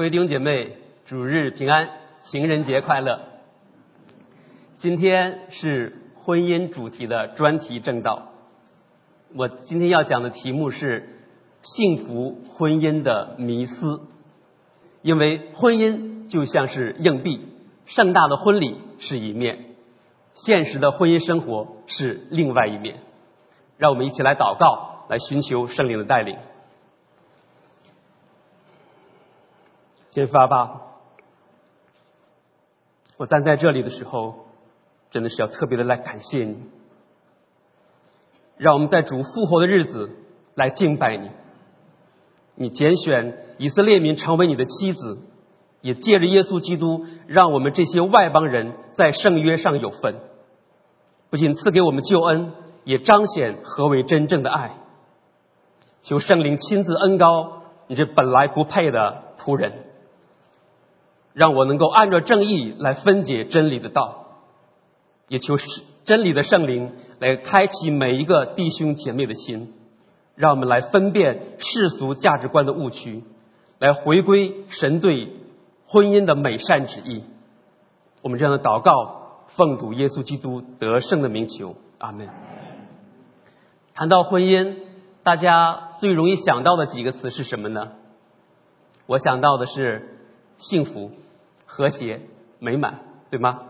各位弟兄姐妹，主日平安，情人节快乐！今天是婚姻主题的专题正道。我今天要讲的题目是幸福婚姻的迷思，因为婚姻就像是硬币，盛大的婚礼是一面，现实的婚姻生活是另外一面。让我们一起来祷告，来寻求圣灵的带领。先发吧。我站在这里的时候，真的是要特别的来感谢你，让我们在主复活的日子来敬拜你。你拣选以色列民成为你的妻子，也借着耶稣基督，让我们这些外邦人在圣约上有份。不仅赐给我们救恩，也彰显何为真正的爱。求圣灵亲自恩高你这本来不配的仆人。让我能够按照正义来分解真理的道，也求真理的圣灵来开启每一个弟兄姐妹的心，让我们来分辨世俗价值观的误区，来回归神对婚姻的美善旨意。我们这样的祷告，奉主耶稣基督得胜的名求，阿门。谈到婚姻，大家最容易想到的几个词是什么呢？我想到的是幸福。和谐美满，对吗？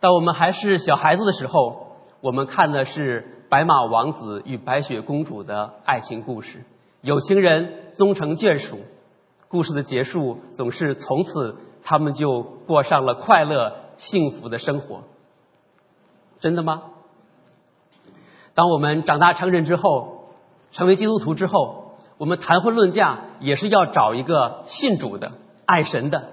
当我们还是小孩子的时候，我们看的是白马王子与白雪公主的爱情故事，有情人终成眷属。故事的结束总是从此他们就过上了快乐幸福的生活。真的吗？当我们长大成人之后，成为基督徒之后，我们谈婚论嫁也是要找一个信主的、爱神的。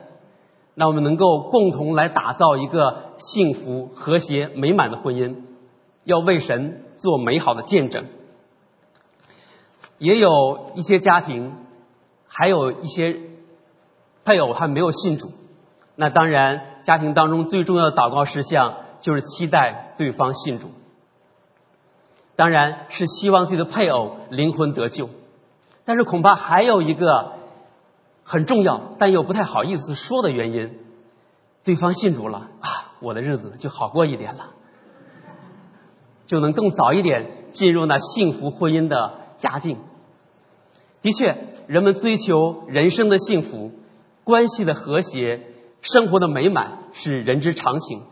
那我们能够共同来打造一个幸福、和谐、美满的婚姻，要为神做美好的见证。也有一些家庭，还有一些配偶还没有信主，那当然家庭当中最重要的祷告事项就是期待对方信主，当然是希望自己的配偶灵魂得救，但是恐怕还有一个。很重要，但又不太好意思说的原因，对方信主了啊，我的日子就好过一点了，就能更早一点进入那幸福婚姻的佳境。的确，人们追求人生的幸福、关系的和谐、生活的美满是人之常情。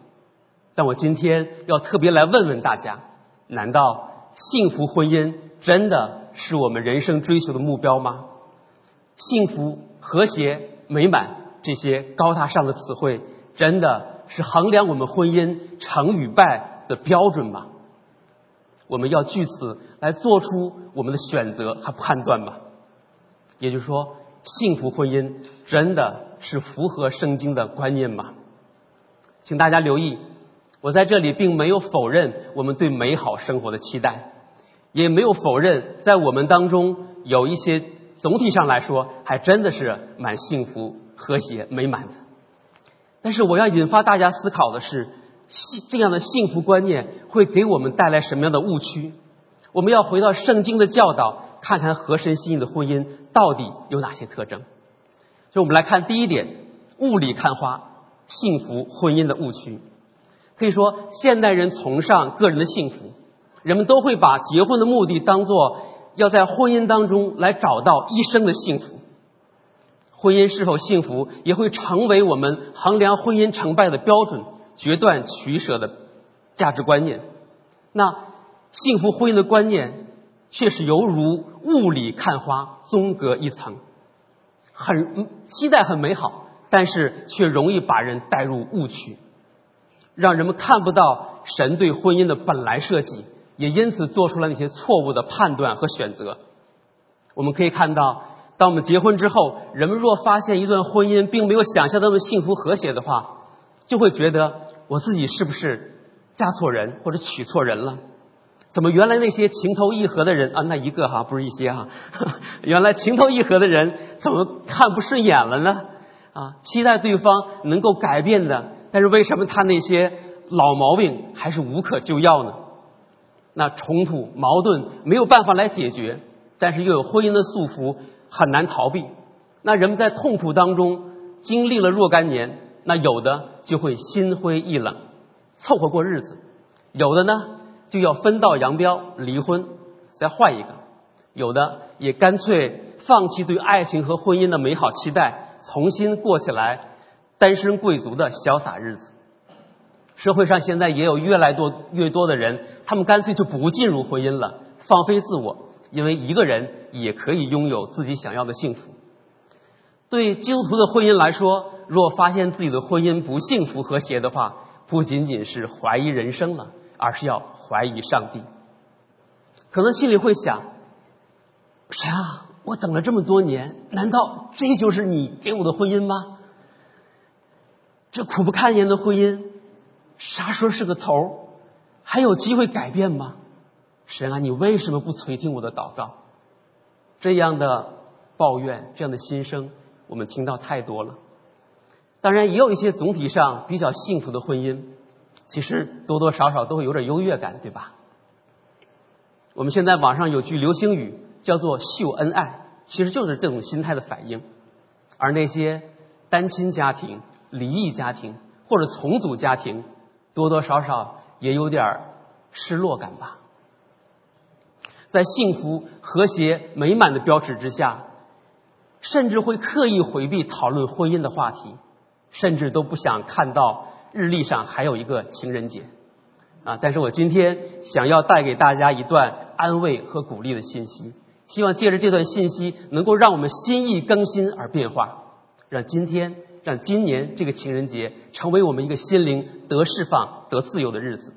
但我今天要特别来问问大家：难道幸福婚姻真的是我们人生追求的目标吗？幸福？和谐美满这些高大上的词汇，真的是衡量我们婚姻成与败的标准吗？我们要据此来做出我们的选择和判断吗？也就是说，幸福婚姻真的是符合圣经的观念吗？请大家留意，我在这里并没有否认我们对美好生活的期待，也没有否认在我们当中有一些。总体上来说，还真的是蛮幸福、和谐、美满的。但是，我要引发大家思考的是，这样的幸福观念会给我们带来什么样的误区？我们要回到圣经的教导，看看合神心意的婚姻到底有哪些特征。就我们来看第一点：雾里看花，幸福婚姻的误区。可以说，现代人崇尚个人的幸福，人们都会把结婚的目的当做。要在婚姻当中来找到一生的幸福，婚姻是否幸福也会成为我们衡量婚姻成败的标准、决断取舍的价值观念。那幸福婚姻的观念却是犹如雾里看花，中隔一层，很期待很美好，但是却容易把人带入误区，让人们看不到神对婚姻的本来设计。也因此做出了那些错误的判断和选择。我们可以看到，当我们结婚之后，人们若发现一段婚姻并没有想象那么幸福和谐的话，就会觉得我自己是不是嫁错人或者娶错人了？怎么原来那些情投意合的人啊，那一个哈不是一些哈，原来情投意合的人怎么看不顺眼了呢？啊，期待对方能够改变的，但是为什么他那些老毛病还是无可救药呢？那冲突矛盾没有办法来解决，但是又有婚姻的束缚，很难逃避。那人们在痛苦当中经历了若干年，那有的就会心灰意冷，凑合过日子；有的呢就要分道扬镳，离婚，再换一个；有的也干脆放弃对爱情和婚姻的美好期待，重新过起来单身贵族的潇洒日子。社会上现在也有越来越多越多的人，他们干脆就不进入婚姻了，放飞自我，因为一个人也可以拥有自己想要的幸福。对基督徒的婚姻来说，若发现自己的婚姻不幸福和谐的话，不仅仅是怀疑人生了，而是要怀疑上帝。可能心里会想：谁啊，我等了这么多年，难道这就是你给我的婚姻吗？这苦不堪言的婚姻。啥时候是个头还有机会改变吗？神啊，你为什么不垂听我的祷告？这样的抱怨，这样的心声，我们听到太多了。当然，也有一些总体上比较幸福的婚姻，其实多多少少都会有点优越感，对吧？我们现在网上有句流行语叫做“秀恩爱”，其实就是这种心态的反应。而那些单亲家庭、离异家庭或者重组家庭，多多少少也有点失落感吧，在幸福、和谐、美满的标志之下，甚至会刻意回避讨论婚姻的话题，甚至都不想看到日历上还有一个情人节啊！但是我今天想要带给大家一段安慰和鼓励的信息，希望借着这段信息，能够让我们心意更新而变化，让今天。让今年这个情人节成为我们一个心灵得释放、得自由的日子。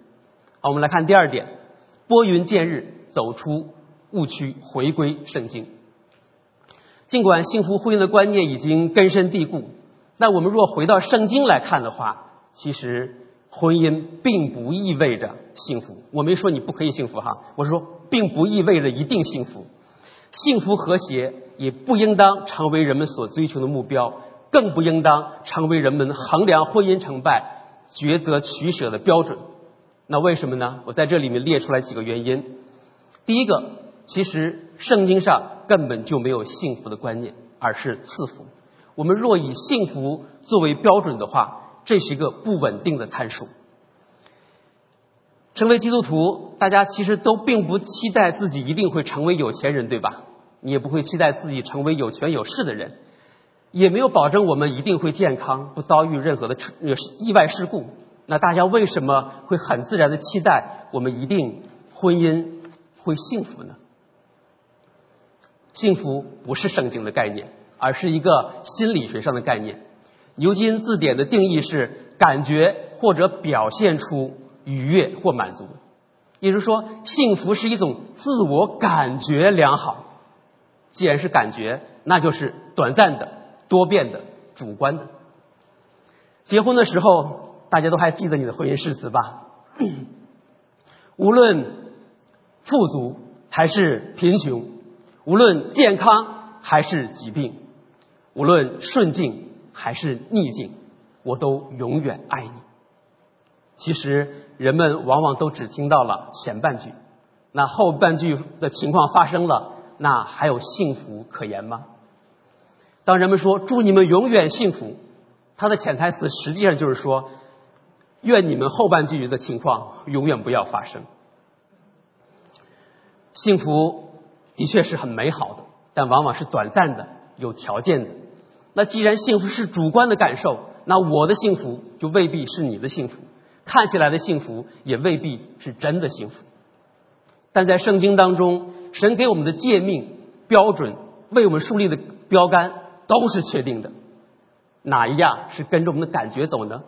好，我们来看第二点：拨云见日，走出误区，回归圣经。尽管幸福婚姻的观念已经根深蒂固，那我们若回到圣经来看的话，其实婚姻并不意味着幸福。我没说你不可以幸福哈，我是说并不意味着一定幸福。幸福和谐也不应当成为人们所追求的目标。更不应当成为人们衡量婚姻成败、抉择取舍的标准。那为什么呢？我在这里面列出来几个原因。第一个，其实圣经上根本就没有幸福的观念，而是赐福。我们若以幸福作为标准的话，这是一个不稳定的参数。成为基督徒，大家其实都并不期待自己一定会成为有钱人，对吧？你也不会期待自己成为有权有势的人。也没有保证我们一定会健康，不遭遇任何的车意外事故。那大家为什么会很自然的期待我们一定婚姻会幸福呢？幸福不是圣经的概念，而是一个心理学上的概念。牛津字典的定义是感觉或者表现出愉悦或满足，也就是说，幸福是一种自我感觉良好。既然是感觉，那就是短暂的。多变的、主观的。结婚的时候，大家都还记得你的婚姻誓词吧？无论富足还是贫穷，无论健康还是疾病，无论顺境还是逆境，我都永远爱你。其实人们往往都只听到了前半句，那后半句的情况发生了，那还有幸福可言吗？当人们说“祝你们永远幸福”，它的潜台词实际上就是说，愿你们后半句的情况永远不要发生。幸福的确是很美好的，但往往是短暂的、有条件的。那既然幸福是主观的感受，那我的幸福就未必是你的幸福，看起来的幸福也未必是真的幸福。但在圣经当中，神给我们的诫命标准，为我们树立的标杆。都是确定的，哪一样是跟着我们的感觉走呢？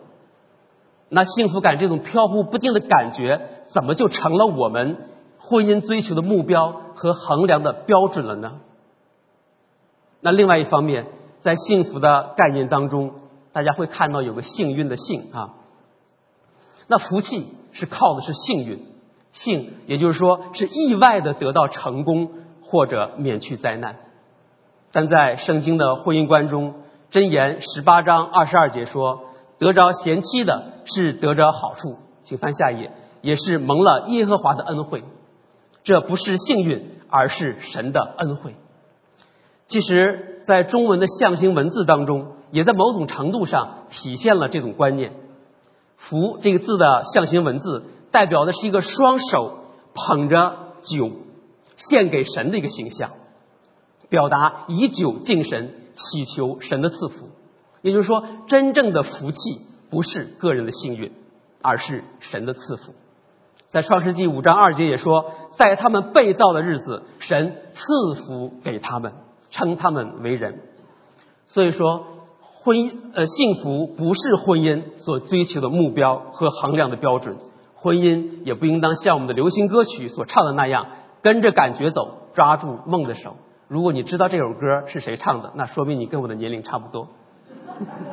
那幸福感这种飘忽不定的感觉，怎么就成了我们婚姻追求的目标和衡量的标准了呢？那另外一方面，在幸福的概念当中，大家会看到有个幸运的幸啊，那福气是靠的是幸运，幸也就是说是意外的得到成功或者免去灾难。但在圣经的婚姻观中，箴言十八章二十二节说：“得着贤妻的是得着好处。”请翻下一页，也是蒙了耶和华的恩惠。这不是幸运，而是神的恩惠。其实，在中文的象形文字当中，也在某种程度上体现了这种观念。福这个字的象形文字，代表的是一个双手捧着酒献给神的一个形象，表达以酒敬神，祈求神的赐福。也就是说，真正的福气不是个人的幸运，而是神的赐福。在创世纪五章二节也说，在他们被造的日子，神赐福给他们，称他们为人。所以说。婚姻呃，幸福不是婚姻所追求的目标和衡量的标准，婚姻也不应当像我们的流行歌曲所唱的那样，跟着感觉走，抓住梦的手。如果你知道这首歌是谁唱的，那说明你跟我的年龄差不多。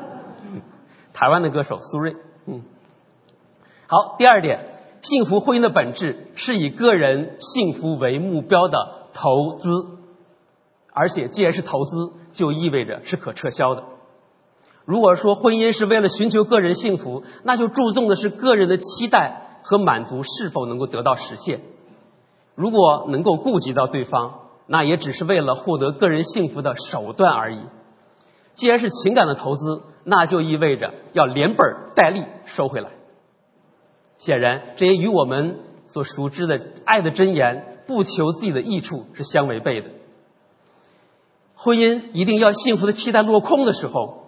台湾的歌手苏芮，嗯。好，第二点，幸福婚姻的本质是以个人幸福为目标的投资，而且既然是投资，就意味着是可撤销的。如果说婚姻是为了寻求个人幸福，那就注重的是个人的期待和满足是否能够得到实现。如果能够顾及到对方，那也只是为了获得个人幸福的手段而已。既然是情感的投资，那就意味着要连本带利收回来。显然，这也与我们所熟知的爱的箴言“不求自己的益处”是相违背的。婚姻一定要幸福的期待落空的时候。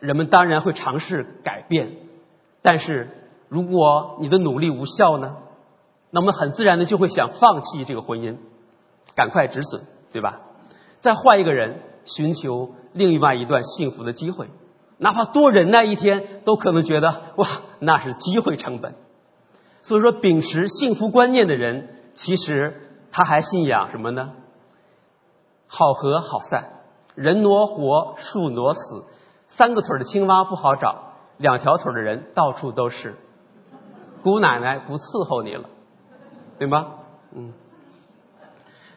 人们当然会尝试改变，但是如果你的努力无效呢？那么很自然的就会想放弃这个婚姻，赶快止损，对吧？再换一个人，寻求另外一段幸福的机会，哪怕多忍耐一天，都可能觉得哇，那是机会成本。所以说，秉持幸福观念的人，其实他还信仰什么呢？好合好散，人挪活，树挪死。三个腿的青蛙不好找，两条腿的人到处都是。姑奶奶不伺候你了，对吗？嗯。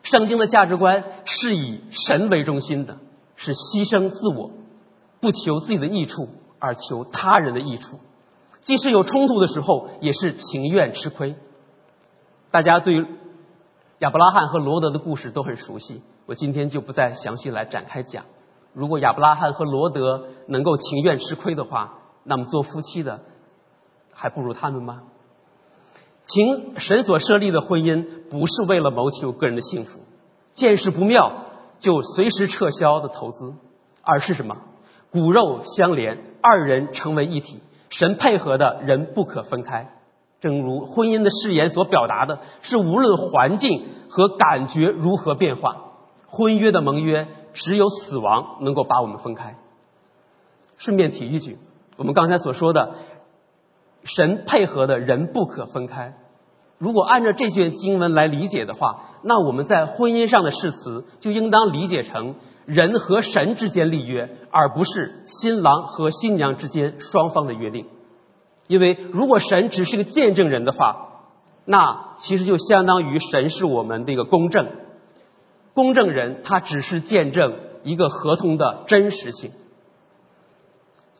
圣经的价值观是以神为中心的，是牺牲自我，不求自己的益处，而求他人的益处。即使有冲突的时候，也是情愿吃亏。大家对亚伯拉罕和罗德的故事都很熟悉，我今天就不再详细来展开讲。如果亚伯拉罕和罗德能够情愿吃亏的话，那么做夫妻的还不如他们吗？情神所设立的婚姻不是为了谋求个人的幸福，见势不妙就随时撤销的投资，而是什么？骨肉相连，二人成为一体，神配合的人不可分开。正如婚姻的誓言所表达的，是无论环境和感觉如何变化，婚约的盟约。只有死亡能够把我们分开。顺便提一句，我们刚才所说的神配合的人不可分开。如果按照这卷经文来理解的话，那我们在婚姻上的誓词就应当理解成人和神之间立约，而不是新郎和新娘之间双方的约定。因为如果神只是个见证人的话，那其实就相当于神是我们的一个公证。公证人他只是见证一个合同的真实性，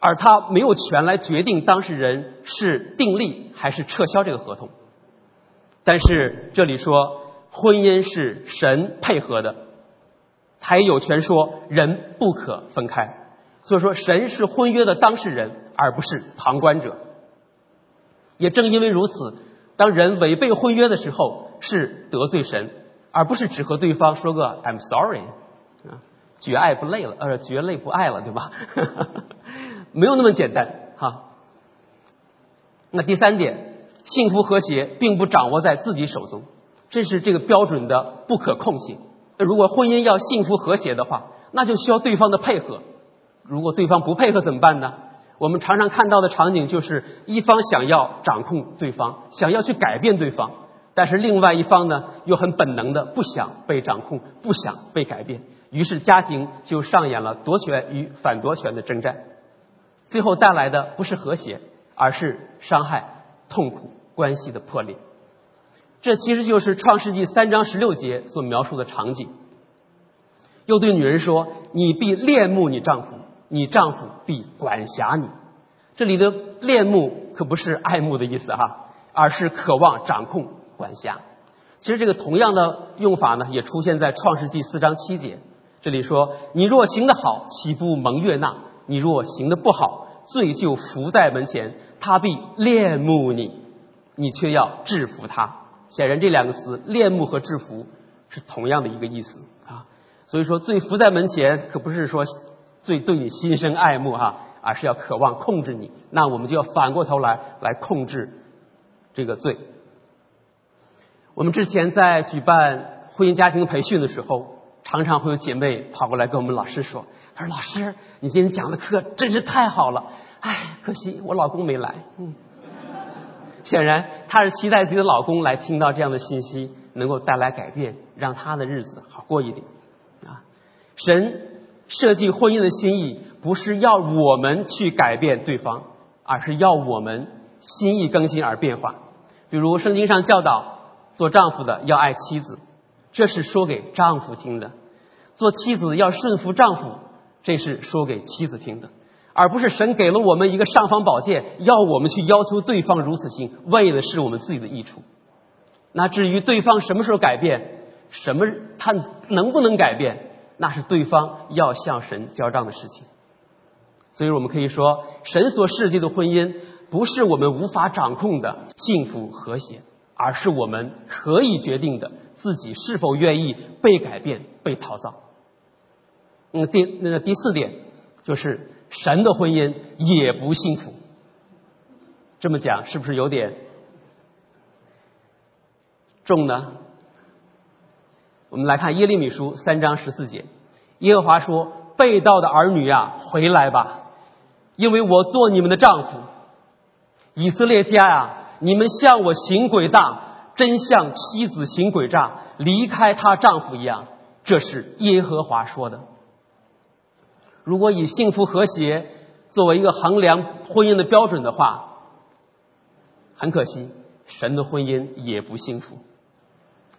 而他没有权来决定当事人是订立还是撤销这个合同。但是这里说婚姻是神配合的，他也有权说人不可分开。所以说神是婚约的当事人，而不是旁观者。也正因为如此，当人违背婚约的时候，是得罪神。而不是只和对方说个 "I'm sorry"，啊，绝爱不累了，呃，绝累不爱了，对吧？没有那么简单哈。那第三点，幸福和谐并不掌握在自己手中，这是这个标准的不可控性。那如果婚姻要幸福和谐的话，那就需要对方的配合。如果对方不配合怎么办呢？我们常常看到的场景就是一方想要掌控对方，想要去改变对方。但是另外一方呢，又很本能的不想被掌控，不想被改变，于是家庭就上演了夺权与反夺权的征战，最后带来的不是和谐，而是伤害、痛苦、关系的破裂。这其实就是创世纪三章十六节所描述的场景。又对女人说：“你必恋慕你丈夫，你丈夫必管辖你。”这里的恋慕可不是爱慕的意思哈，而是渴望掌控。管辖，其实这个同样的用法呢，也出现在创世纪四章七节。这里说：“你若行得好，岂不蒙悦纳？你若行得不好，罪就伏在门前，他必恋慕你，你却要制服他。”显然，这两个词“恋慕”和“制服”是同样的一个意思啊。所以说，罪伏在门前，可不是说罪对你心生爱慕哈，而是要渴望控制你。那我们就要反过头来来控制这个罪。我们之前在举办婚姻家庭培训的时候。常常会有姐妹跑过来跟我们老师说：“她说老师，你今天讲的课真是太好了，哎，可惜我老公没来。”嗯，显然她是期待自己的老公来听到这样的信息，能够带来改变，让她的日子好过一点。啊，神设计婚姻的心意不是要我们去改变对方，而是要我们心意更新而变化。比如圣经上教导，做丈夫的要爱妻子。这是说给丈夫听的，做妻子要顺服丈夫，这是说给妻子听的，而不是神给了我们一个尚方宝剑，要我们去要求对方如此行，为的是我们自己的益处。那至于对方什么时候改变，什么他能不能改变，那是对方要向神交账的事情。所以我们可以说，神所设计的婚姻不是我们无法掌控的幸福和谐。而是我们可以决定的，自己是否愿意被改变、被陶造。嗯，第那个第四点就是神的婚姻也不幸福。这么讲是不是有点重呢？我们来看耶利米书三章十四节，耶和华说：“被盗的儿女啊，回来吧，因为我做你们的丈夫。以色列家啊。”你们向我行诡诈，真像妻子行诡诈，离开她丈夫一样。这是耶和华说的。如果以幸福和谐作为一个衡量婚姻的标准的话，很可惜，神的婚姻也不幸福。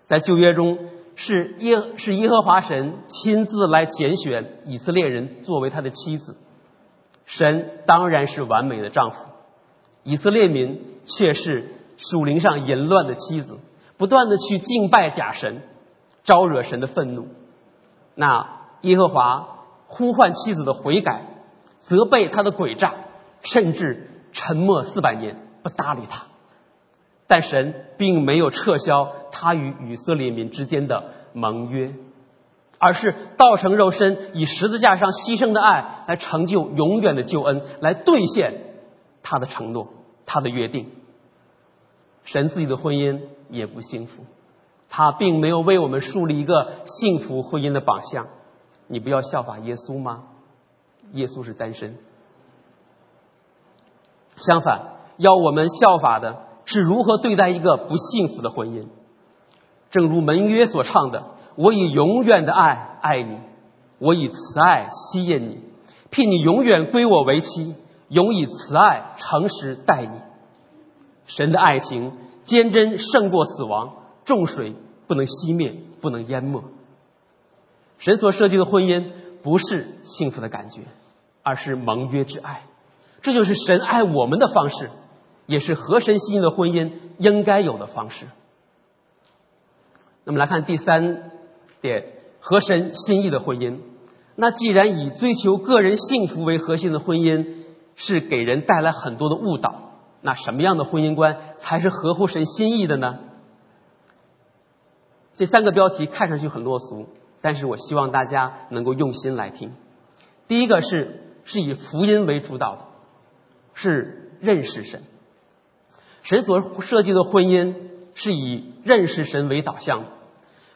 在旧约中，是耶是耶和华神亲自来拣选以色列人作为他的妻子。神当然是完美的丈夫。以色列民却是属灵上淫乱的妻子，不断的去敬拜假神，招惹神的愤怒。那耶和华呼唤妻子的悔改，责备他的诡诈，甚至沉默四百年不搭理他。但神并没有撤销他与以色列民之间的盟约，而是道成肉身，以十字架上牺牲的爱来成就永远的救恩，来兑现他的承诺。他的约定，神自己的婚姻也不幸福，他并没有为我们树立一个幸福婚姻的榜样。你不要效法耶稣吗？耶稣是单身。相反，要我们效法的是如何对待一个不幸福的婚姻。正如门约所唱的：“我以永远的爱爱你，我以慈爱吸引你，聘你永远归我为妻。”永以慈爱、诚实待你。神的爱情坚贞胜过死亡，重水不能熄灭，不能淹没。神所设计的婚姻不是幸福的感觉，而是盟约之爱。这就是神爱我们的方式，也是合神心意的婚姻应该有的方式。那么来看第三点，合神心意的婚姻。那既然以追求个人幸福为核心的婚姻，是给人带来很多的误导。那什么样的婚姻观才是合乎神心意的呢？这三个标题看上去很落俗，但是我希望大家能够用心来听。第一个是是以福音为主导的，是认识神。神所设计的婚姻是以认识神为导向的。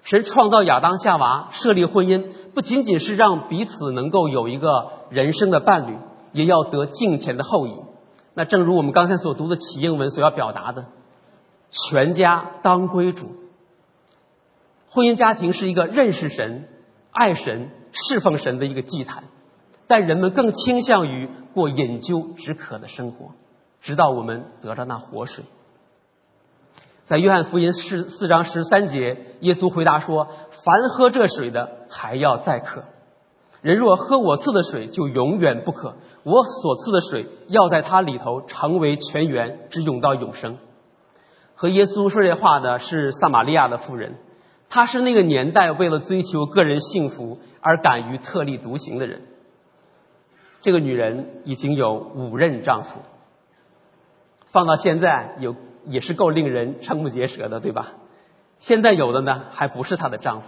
神创造亚当夏娃设立婚姻，不仅仅是让彼此能够有一个人生的伴侣。也要得敬虔的后裔。那正如我们刚才所读的启应文所要表达的，全家当归主。婚姻家庭是一个认识神、爱神、侍奉神的一个祭坛，但人们更倾向于过饮鸩止渴的生活，直到我们得到那活水。在约翰福音四四章十三节，耶稣回答说：“凡喝这水的，还要再渴。”人若喝我赐的水，就永远不渴。我所赐的水，要在它里头成为泉源，直涌到永生。和耶稣说这话的是撒玛利亚的妇人，他是那个年代为了追求个人幸福而敢于特立独行的人。这个女人已经有五任丈夫，放到现在有也是够令人瞠目结舌的，对吧？现在有的呢，还不是她的丈夫。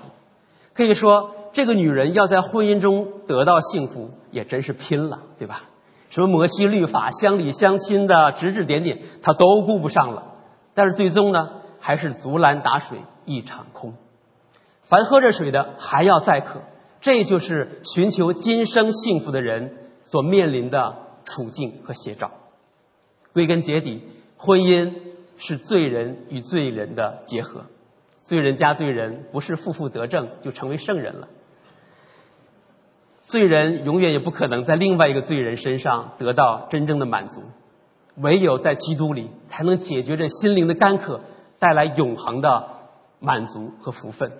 可以说，这个女人要在婚姻中得到幸福，也真是拼了，对吧？什么摩西律法、乡里乡亲的指指点点，她都顾不上了。但是最终呢，还是竹篮打水一场空。凡喝着水的还要再渴，这就是寻求今生幸福的人所面临的处境和写照。归根结底，婚姻是罪人与罪人的结合，罪人加罪人不是负负得正就成为圣人了。罪人永远也不可能在另外一个罪人身上得到真正的满足，唯有在基督里才能解决这心灵的干渴，带来永恒的满足和福分。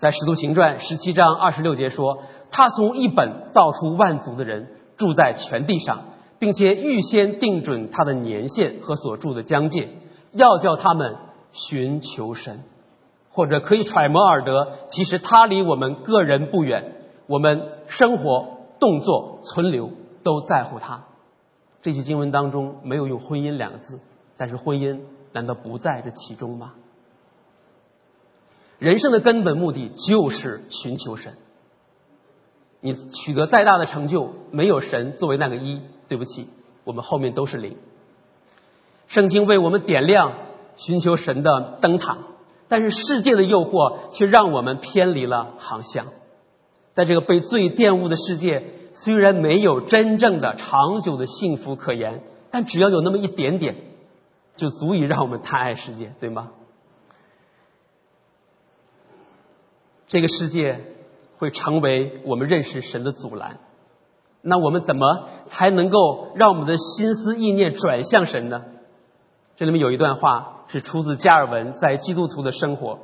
在《使徒行传》十七章二十六节说：“他从一本造出万族的人，住在全地上，并且预先定准他的年限和所住的疆界，要叫他们寻求神。”或者可以揣摩而得，其实他离我们个人不远，我们生活、动作、存留都在乎他。这句经文当中没有用“婚姻”两个字，但是婚姻难道不在这其中吗？人生的根本目的就是寻求神。你取得再大的成就，没有神作为那个一，对不起，我们后面都是零。圣经为我们点亮寻求神的灯塔，但是世界的诱惑却让我们偏离了航向。在这个被罪玷污的世界，虽然没有真正的长久的幸福可言，但只要有那么一点点，就足以让我们贪爱世界，对吗？这个世界会成为我们认识神的阻拦，那我们怎么才能够让我们的心思意念转向神呢？这里面有一段话是出自加尔文在《基督徒的生活》，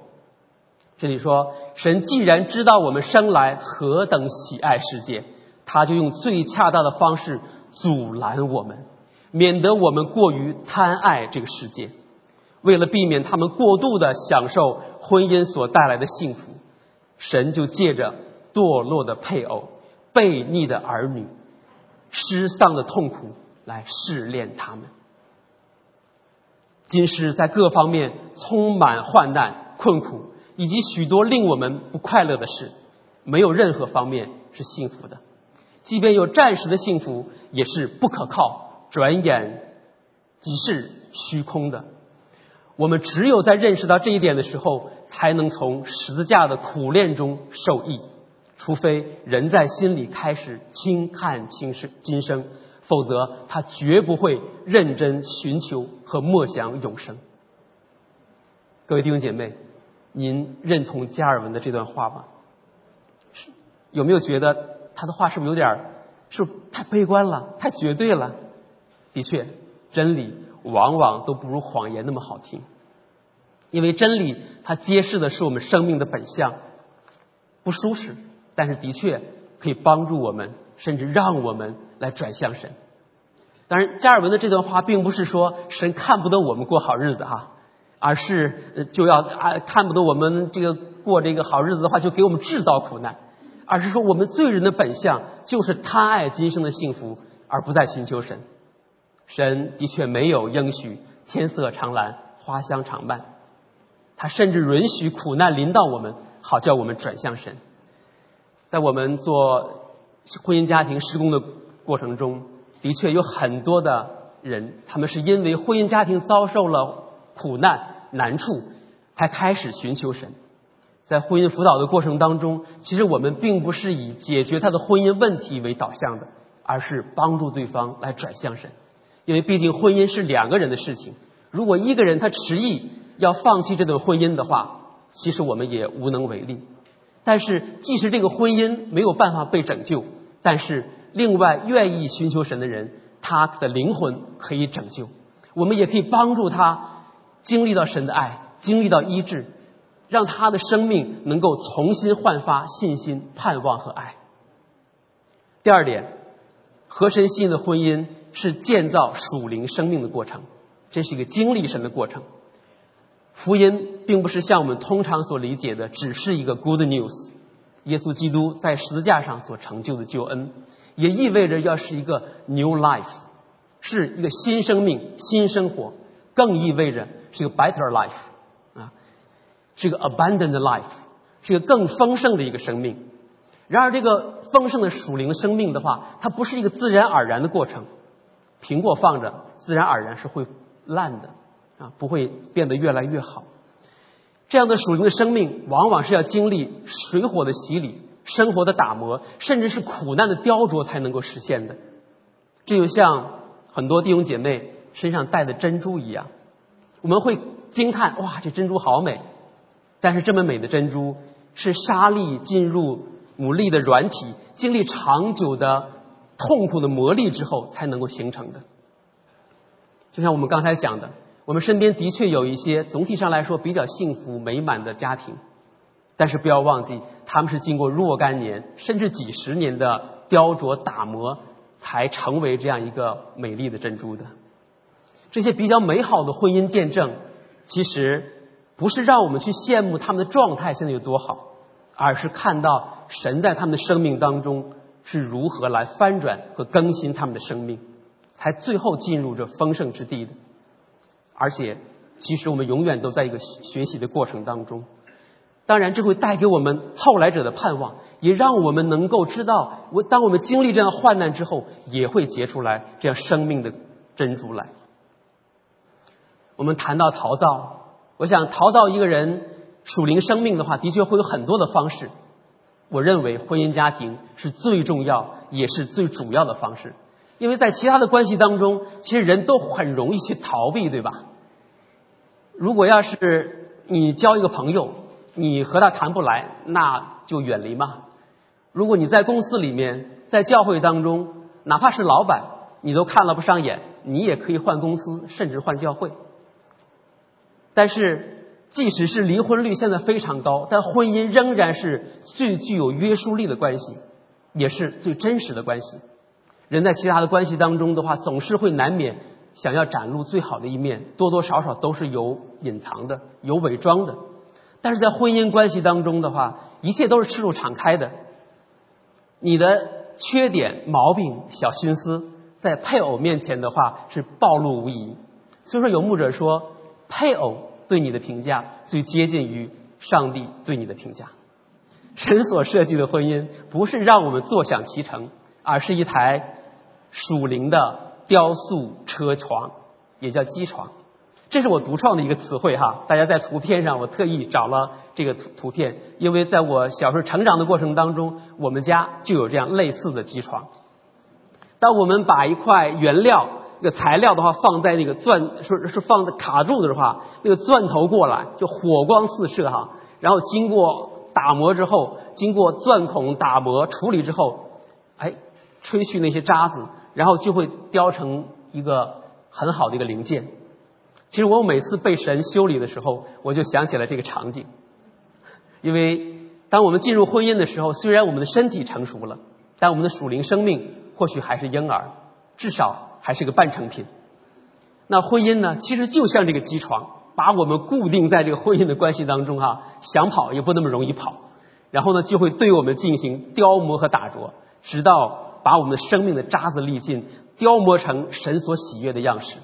这里说：“神既然知道我们生来何等喜爱世界，他就用最恰当的方式阻拦我们，免得我们过于贪爱这个世界。为了避免他们过度的享受婚姻所带来的幸福。”神就借着堕落的配偶、悖逆的儿女、失丧的痛苦来试炼他们。今世在各方面充满患难、困苦，以及许多令我们不快乐的事，没有任何方面是幸福的。即便有暂时的幸福，也是不可靠，转眼即是虚空的。我们只有在认识到这一点的时候，才能从十字架的苦练中受益。除非人在心里开始轻看轻生今生，否则他绝不会认真寻求和默想永生。各位弟兄姐妹，您认同加尔文的这段话吗？是有没有觉得他的话是不是有点是不是太悲观了，太绝对了？的确，真理。往往都不如谎言那么好听，因为真理它揭示的是我们生命的本相，不舒适，但是的确可以帮助我们，甚至让我们来转向神。当然，加尔文的这段话并不是说神看不得我们过好日子哈，而是就要啊看不得我们这个过这个好日子的话，就给我们制造苦难，而是说我们罪人的本相就是贪爱今生的幸福，而不再寻求神。神的确没有应许天色常蓝、花香常漫，他甚至允许苦难临到我们，好叫我们转向神。在我们做婚姻家庭施工的过程中，的确有很多的人，他们是因为婚姻家庭遭受了苦难难处，才开始寻求神。在婚姻辅导的过程当中，其实我们并不是以解决他的婚姻问题为导向的，而是帮助对方来转向神。因为毕竟婚姻是两个人的事情，如果一个人他迟疑要放弃这段婚姻的话，其实我们也无能为力。但是，即使这个婚姻没有办法被拯救，但是另外愿意寻求神的人，他的灵魂可以拯救。我们也可以帮助他经历到神的爱，经历到医治，让他的生命能够重新焕发信心、盼望和爱。第二点，和神心的婚姻。是建造属灵生命的过程，这是一个经历神的过程。福音并不是像我们通常所理解的，只是一个 good news。耶稣基督在十字架上所成就的救恩，也意味着要是一个 new life，是一个新生命、新生活，更意味着是一个 better life，啊，是一个 abundant life，是一个更丰盛的一个生命。然而，这个丰盛的属灵生命的话，它不是一个自然而然的过程。苹果放着，自然而然是会烂的，啊，不会变得越来越好。这样的属灵的生命，往往是要经历水火的洗礼、生活的打磨，甚至是苦难的雕琢才能够实现的。这就像很多弟兄姐妹身上戴的珍珠一样，我们会惊叹：哇，这珍珠好美！但是这么美的珍珠，是沙粒进入。牡蛎的软体经历长久的痛苦的磨砺之后才能够形成的。就像我们刚才讲的，我们身边的确有一些总体上来说比较幸福美满的家庭，但是不要忘记，他们是经过若干年甚至几十年的雕琢打磨，才成为这样一个美丽的珍珠的。这些比较美好的婚姻见证，其实不是让我们去羡慕他们的状态现在有多好。而是看到神在他们的生命当中是如何来翻转和更新他们的生命，才最后进入这丰盛之地的。而且，其实我们永远都在一个学习的过程当中。当然，这会带给我们后来者的盼望，也让我们能够知道，我当我们经历这样患难之后，也会结出来这样生命的珍珠来。我们谈到陶造，我想陶造一个人。属灵生命的话，的确会有很多的方式。我认为婚姻家庭是最重要也是最主要的方式，因为在其他的关系当中，其实人都很容易去逃避，对吧？如果要是你交一个朋友，你和他谈不来，那就远离嘛。如果你在公司里面，在教会当中，哪怕是老板，你都看了不上眼，你也可以换公司，甚至换教会。但是。即使是离婚率现在非常高，但婚姻仍然是最具有约束力的关系，也是最真实的关系。人在其他的关系当中的话，总是会难免想要展露最好的一面，多多少少都是有隐藏的、有伪装的。但是在婚姻关系当中的话，一切都是赤裸敞开的。你的缺点、毛病、小心思，在配偶面前的话是暴露无遗。所以说，有牧者说，配偶。对你的评价最接近于上帝对你的评价。神所设计的婚姻不是让我们坐享其成，而是一台属灵的雕塑车床，也叫机床。这是我独创的一个词汇哈。大家在图片上，我特意找了这个图图片，因为在我小时候成长的过程当中，我们家就有这样类似的机床。当我们把一块原料。那个材料的话，放在那个钻，是是放在卡住的话，那个钻头过来就火光四射哈。然后经过打磨之后，经过钻孔打磨处理之后，哎，吹去那些渣子，然后就会雕成一个很好的一个零件。其实我每次被神修理的时候，我就想起了这个场景。因为当我们进入婚姻的时候，虽然我们的身体成熟了，但我们的属灵生命或许还是婴儿，至少。还是个半成品。那婚姻呢？其实就像这个机床，把我们固定在这个婚姻的关系当中哈，想跑也不那么容易跑。然后呢，就会对我们进行雕磨和打琢，直到把我们的生命的渣子沥尽，雕磨成神所喜悦的样式。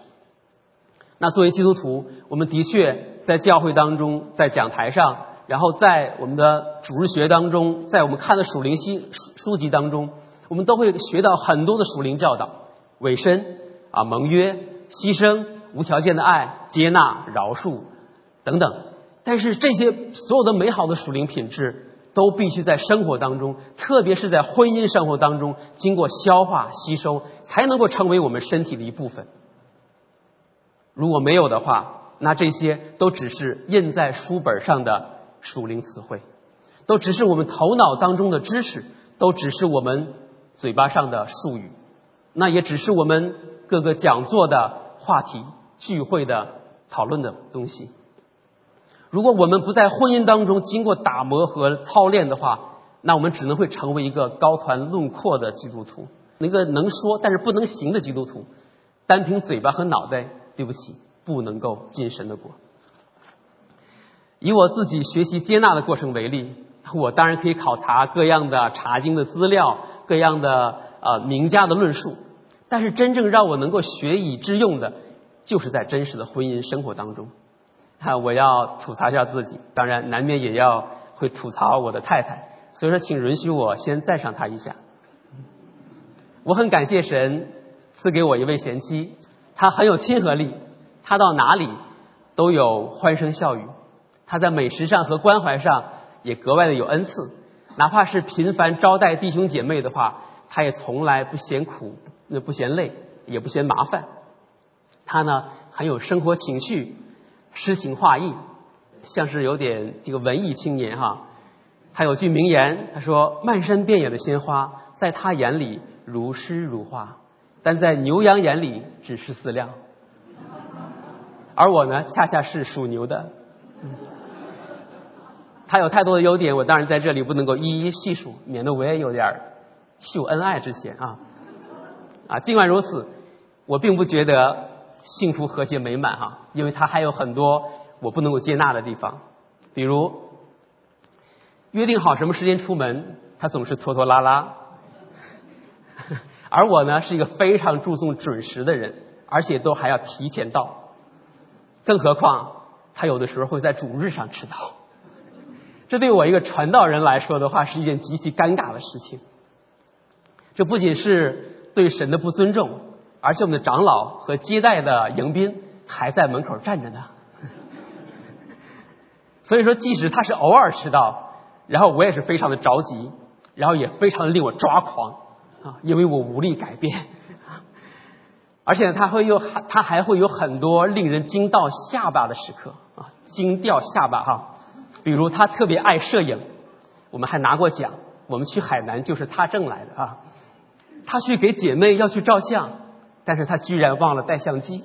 那作为基督徒，我们的确在教会当中，在讲台上，然后在我们的主日学当中，在我们看的属灵书书籍当中，我们都会学到很多的属灵教导。委身啊，盟约、牺牲、无条件的爱、接纳、饶恕等等，但是这些所有的美好的属灵品质，都必须在生活当中，特别是在婚姻生活当中，经过消化吸收，才能够成为我们身体的一部分。如果没有的话，那这些都只是印在书本上的属灵词汇，都只是我们头脑当中的知识，都只是我们嘴巴上的术语。那也只是我们各个讲座的话题、聚会的讨论的东西。如果我们不在婚姻当中经过打磨和操练的话，那我们只能会成为一个高谈论阔的基督徒，那个能说但是不能行的基督徒。单凭嘴巴和脑袋，对不起，不能够进神的国。以我自己学习接纳的过程为例，我当然可以考察各样的查经的资料，各样的呃名家的论述，但是真正让我能够学以致用的，就是在真实的婚姻生活当中。啊，我要吐槽一下自己，当然难免也要会吐槽我的太太，所以说，请允许我先赞赏她一下。我很感谢神赐给我一位贤妻，她很有亲和力，她到哪里都有欢声笑语，她在美食上和关怀上也格外的有恩赐，哪怕是频繁招待弟兄姐妹的话，她也从来不嫌苦，那不嫌累，也不嫌麻烦。她呢很有生活情趣，诗情画意，像是有点这个文艺青年哈。他有句名言，他说：“漫山遍野的鲜花，在他眼里。”如诗如画，但在牛羊眼里只是饲料，而我呢，恰恰是属牛的。他有太多的优点，我当然在这里不能够一一细数，免得我也有点秀恩爱之嫌啊。啊，尽管如此，我并不觉得幸福和谐美满哈，因为他还有很多我不能够接纳的地方，比如约定好什么时间出门，他总是拖拖拉拉。而我呢，是一个非常注重准时的人，而且都还要提前到。更何况他有的时候会在主日上迟到，这对我一个传道人来说的话，是一件极其尴尬的事情。这不仅是对神的不尊重，而且我们的长老和接待的迎宾还在门口站着呢。所以说，即使他是偶尔迟到，然后我也是非常的着急，然后也非常的令我抓狂。啊，因为我无力改变，而且他会有他还会有很多令人惊到下巴的时刻啊，惊掉下巴哈。比如他特别爱摄影，我们还拿过奖。我们去海南就是他挣来的啊。他去给姐妹要去照相，但是他居然忘了带相机。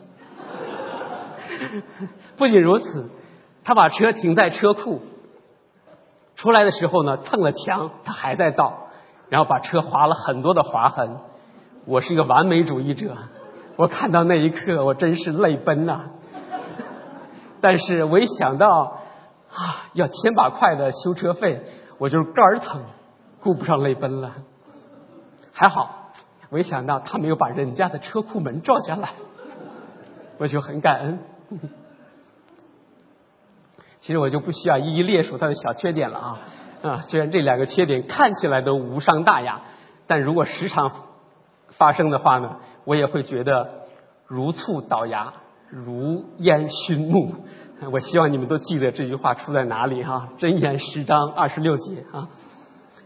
不仅如此，他把车停在车库，出来的时候呢蹭了墙，他还在倒。然后把车划了很多的划痕，我是一个完美主义者，我看到那一刻我真是泪奔呐。但是我一想到啊要千把块的修车费，我就肝儿疼，顾不上泪奔了。还好，我一想到他没有把人家的车库门撞下来，我就很感恩。其实我就不需要一一列数他的小缺点了啊。啊，虽然这两个缺点看起来都无伤大雅，但如果时常发生的话呢，我也会觉得如醋倒牙，如烟熏目。我希望你们都记得这句话出在哪里哈，《真言十章二十六节》啊。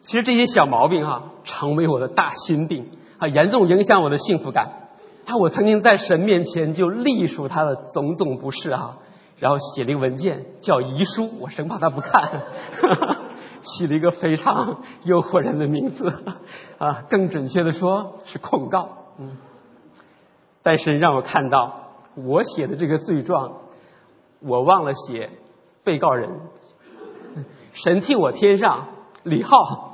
其实这些小毛病哈，成为我的大心病啊，严重影响我的幸福感。啊，我曾经在神面前就隶属他的种种不是啊，然后写了一个文件叫遗书，我生怕他不看。起了一个非常诱惑人的名字啊，更准确的说是控告。嗯，但是让我看到我写的这个罪状，我忘了写被告人，神替我添上李浩。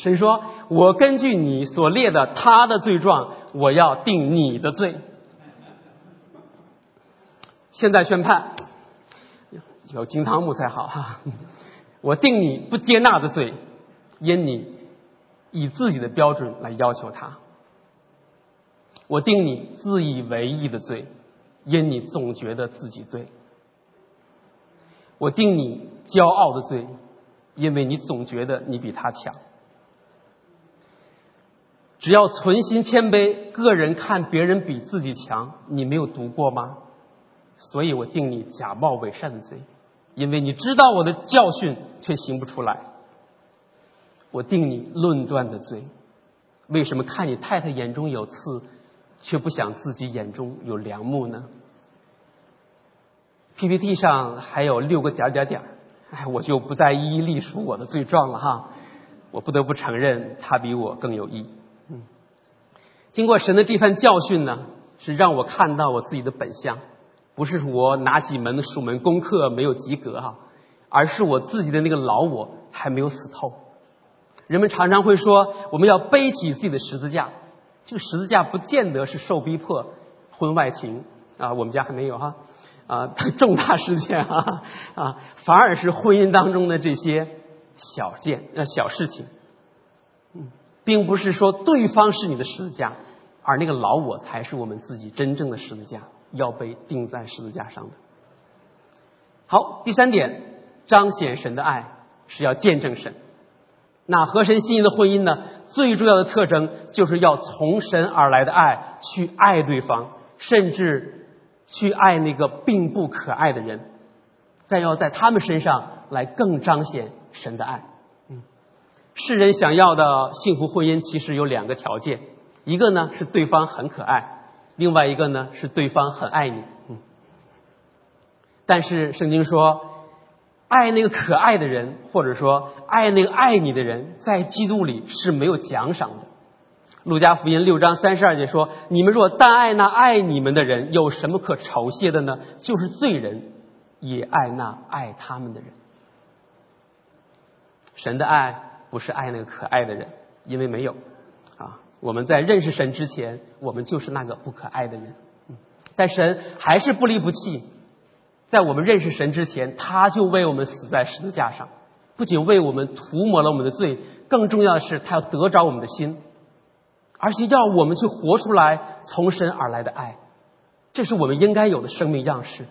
神说：“我根据你所列的他的罪状，我要定你的罪。”现在宣判，有金汤木才好哈。我定你不接纳的罪，因你以自己的标准来要求他；我定你自以为意的罪，因你总觉得自己对；我定你骄傲的罪，因为你总觉得你比他强。只要存心谦卑，个人看别人比自己强，你没有读过吗？所以我定你假冒伪善的罪。因为你知道我的教训，却行不出来。我定你论断的罪，为什么看你太太眼中有刺，却不想自己眼中有良木呢？PPT 上还有六个点点点，哎，我就不再一一隶数我的罪状了哈。我不得不承认，他比我更有意义。经过神的这番教训呢，是让我看到我自己的本相。不是我哪几门数门功课没有及格哈，而是我自己的那个老我还没有死透。人们常常会说，我们要背起自己的十字架。这个十字架不见得是受逼迫、婚外情啊，我们家还没有哈啊 重大事件啊啊，反而是婚姻当中的这些小件呃小事情，嗯，并不是说对方是你的十字架，而那个老我才是我们自己真正的十字架，要被钉在十字架上的。好，第三点，彰显神的爱是要见证神。那和神心意的婚姻呢？最重要的特征就是要从神而来的爱去爱对方，甚至去爱那个并不可爱的人，再要在他们身上来更彰显神的爱。世人想要的幸福婚姻其实有两个条件，一个呢是对方很可爱，另外一个呢是对方很爱你。嗯，但是圣经说。爱那个可爱的人，或者说爱那个爱你的人，在基督里是没有奖赏的。路加福音六章三十二节说：“你们若但爱那爱你们的人，有什么可酬谢的呢？就是罪人也爱那爱他们的人。”神的爱不是爱那个可爱的人，因为没有啊。我们在认识神之前，我们就是那个不可爱的人。但神还是不离不弃。在我们认识神之前，他就为我们死在十字架上，不仅为我们涂抹了我们的罪，更重要的是，他要得着我们的心，而且要我们去活出来从神而来的爱，这是我们应该有的生命样式。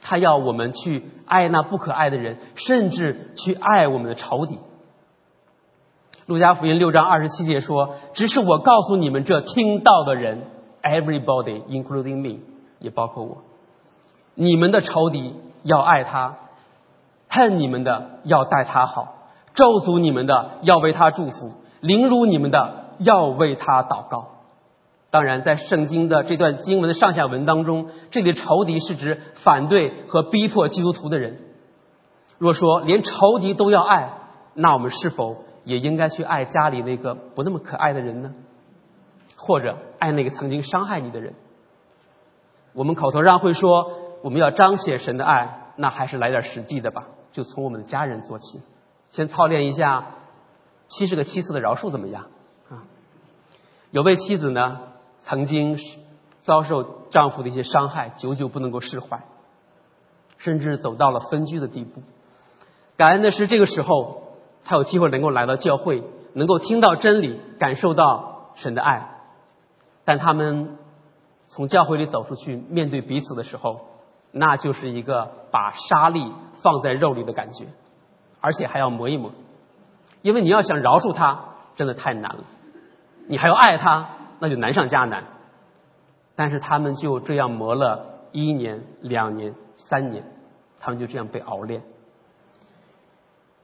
他要我们去爱那不可爱的人，甚至去爱我们的仇敌。路加福音六章二十七节说：“只是我告诉你们这听到的人，everybody including me，也包括我。”你们的仇敌要爱他，恨你们的要待他好，咒诅你们的要为他祝福，凌辱你们的要为他祷告。当然，在圣经的这段经文的上下文当中，这里仇敌是指反对和逼迫基督徒的人。若说连仇敌都要爱，那我们是否也应该去爱家里那个不那么可爱的人呢？或者爱那个曾经伤害你的人？我们口头上会说。我们要彰显神的爱，那还是来点实际的吧，就从我们的家人做起，先操练一下七十个七次的饶恕怎么样？啊，有位妻子呢，曾经遭受丈夫的一些伤害，久久不能够释怀，甚至走到了分居的地步。感恩的是，这个时候她有机会能够来到教会，能够听到真理，感受到神的爱。但他们从教会里走出去，面对彼此的时候。那就是一个把沙粒放在肉里的感觉，而且还要磨一磨，因为你要想饶恕他，真的太难了。你还要爱他，那就难上加难。但是他们就这样磨了一年、两年、三年，他们就这样被熬炼。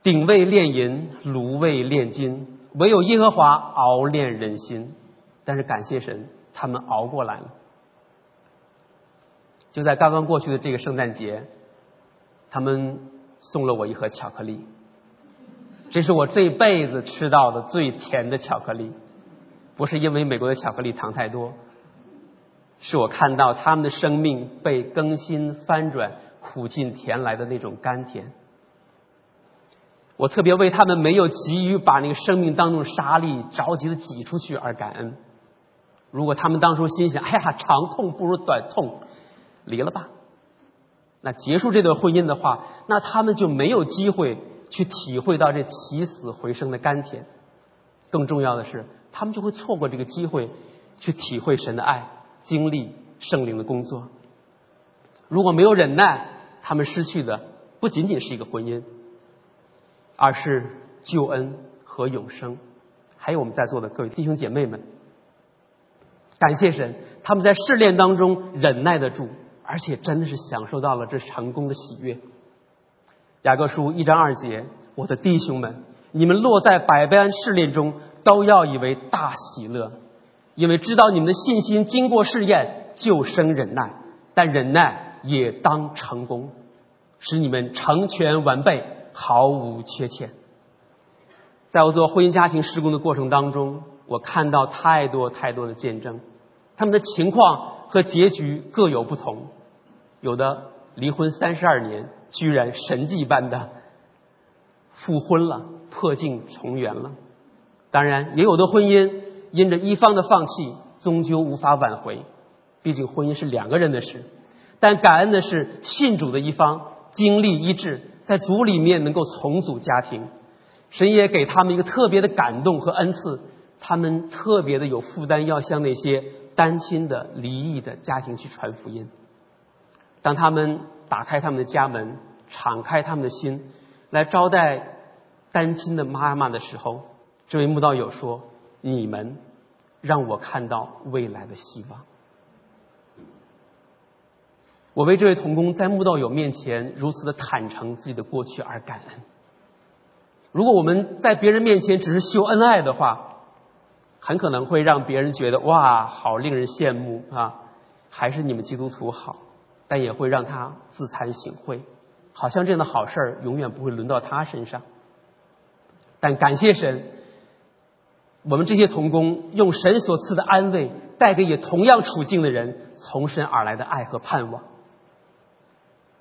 鼎未炼银，炉未炼金，唯有耶和华熬炼人心。但是感谢神，他们熬过来了。就在刚刚过去的这个圣诞节，他们送了我一盒巧克力，这是我这辈子吃到的最甜的巧克力。不是因为美国的巧克力糖太多，是我看到他们的生命被更新翻转、苦尽甜来的那种甘甜。我特别为他们没有急于把那个生命当中的沙粒着急的挤出去而感恩。如果他们当初心想：“哎呀，长痛不如短痛。”离了吧，那结束这段婚姻的话，那他们就没有机会去体会到这起死回生的甘甜。更重要的是，他们就会错过这个机会，去体会神的爱，经历圣灵的工作。如果没有忍耐，他们失去的不仅仅是一个婚姻，而是救恩和永生。还有我们在座的各位弟兄姐妹们，感谢神，他们在试炼当中忍耐得住。而且真的是享受到了这成功的喜悦。雅各书一章二节，我的弟兄们，你们落在百般试炼中，都要以为大喜乐，因为知道你们的信心经过试验，就生忍耐。但忍耐也当成功，使你们成全完备，毫无缺欠。在我做婚姻家庭施工的过程当中，我看到太多太多的见证，他们的情况和结局各有不同。有的离婚三十二年，居然神迹般的复婚了，破镜重圆了。当然，也有的婚姻因着一方的放弃，终究无法挽回。毕竟婚姻是两个人的事。但感恩的是，信主的一方经历医治，在主里面能够重组家庭。神也给他们一个特别的感动和恩赐，他们特别的有负担，要向那些单亲的、离异的家庭去传福音。当他们打开他们的家门，敞开他们的心，来招待单亲的妈妈的时候，这位慕道友说：“你们让我看到未来的希望。”我为这位童工在慕道友面前如此的坦诚自己的过去而感恩。如果我们在别人面前只是秀恩爱的话，很可能会让别人觉得哇，好令人羡慕啊！还是你们基督徒好，但也会让他自惭形秽，好像这样的好事儿永远不会轮到他身上。但感谢神，我们这些童工用神所赐的安慰，带给也同样处境的人从神而来的爱和盼望。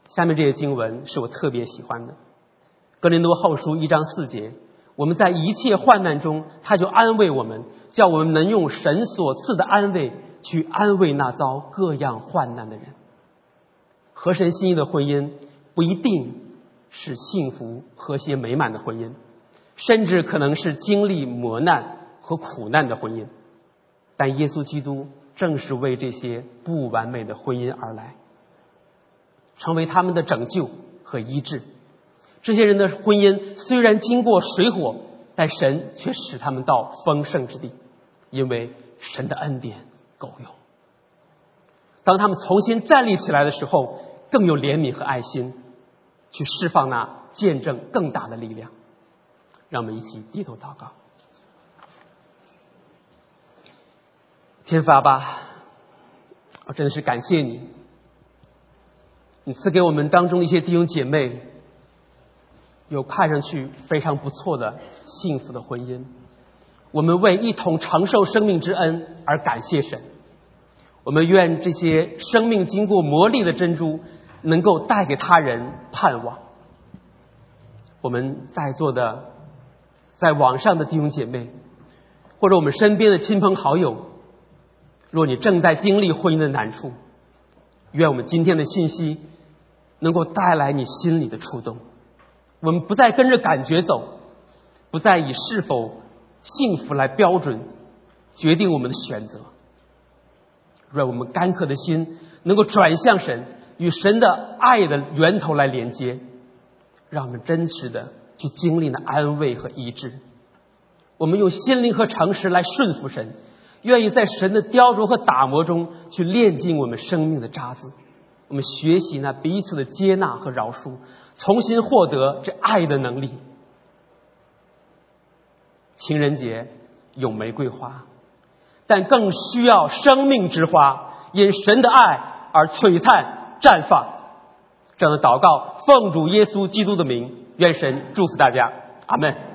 下面这些经文是我特别喜欢的，《格林多后书》一章四节，我们在一切患难中，他就安慰我们，叫我们能用神所赐的安慰去安慰那遭各样患难的人。合神心意的婚姻不一定是幸福、和谐、美满的婚姻，甚至可能是经历磨难和苦难的婚姻。但耶稣基督正是为这些不完美的婚姻而来。成为他们的拯救和医治。这些人的婚姻虽然经过水火，但神却使他们到丰盛之地，因为神的恩典够用。当他们重新站立起来的时候，更有怜悯和爱心，去释放那见证更大的力量。让我们一起低头祷告。天父阿爸，我真的是感谢你。你赐给我们当中一些弟兄姐妹，有看上去非常不错的幸福的婚姻。我们为一同承受生命之恩而感谢神。我们愿这些生命经过磨砺的珍珠，能够带给他人盼望。我们在座的，在网上的弟兄姐妹，或者我们身边的亲朋好友，若你正在经历婚姻的难处，愿我们今天的信息。能够带来你心里的触动，我们不再跟着感觉走，不再以是否幸福来标准决定我们的选择，让我们干渴的心能够转向神，与神的爱的源头来连接，让我们真实的去经历那安慰和医治。我们用心灵和诚实来顺服神，愿意在神的雕琢和打磨中去炼尽我们生命的渣子。我们学习那彼此的接纳和饶恕，重新获得这爱的能力。情人节有玫瑰花，但更需要生命之花，因神的爱而璀璨绽放。这样的祷告，奉主耶稣基督的名，愿神祝福大家，阿门。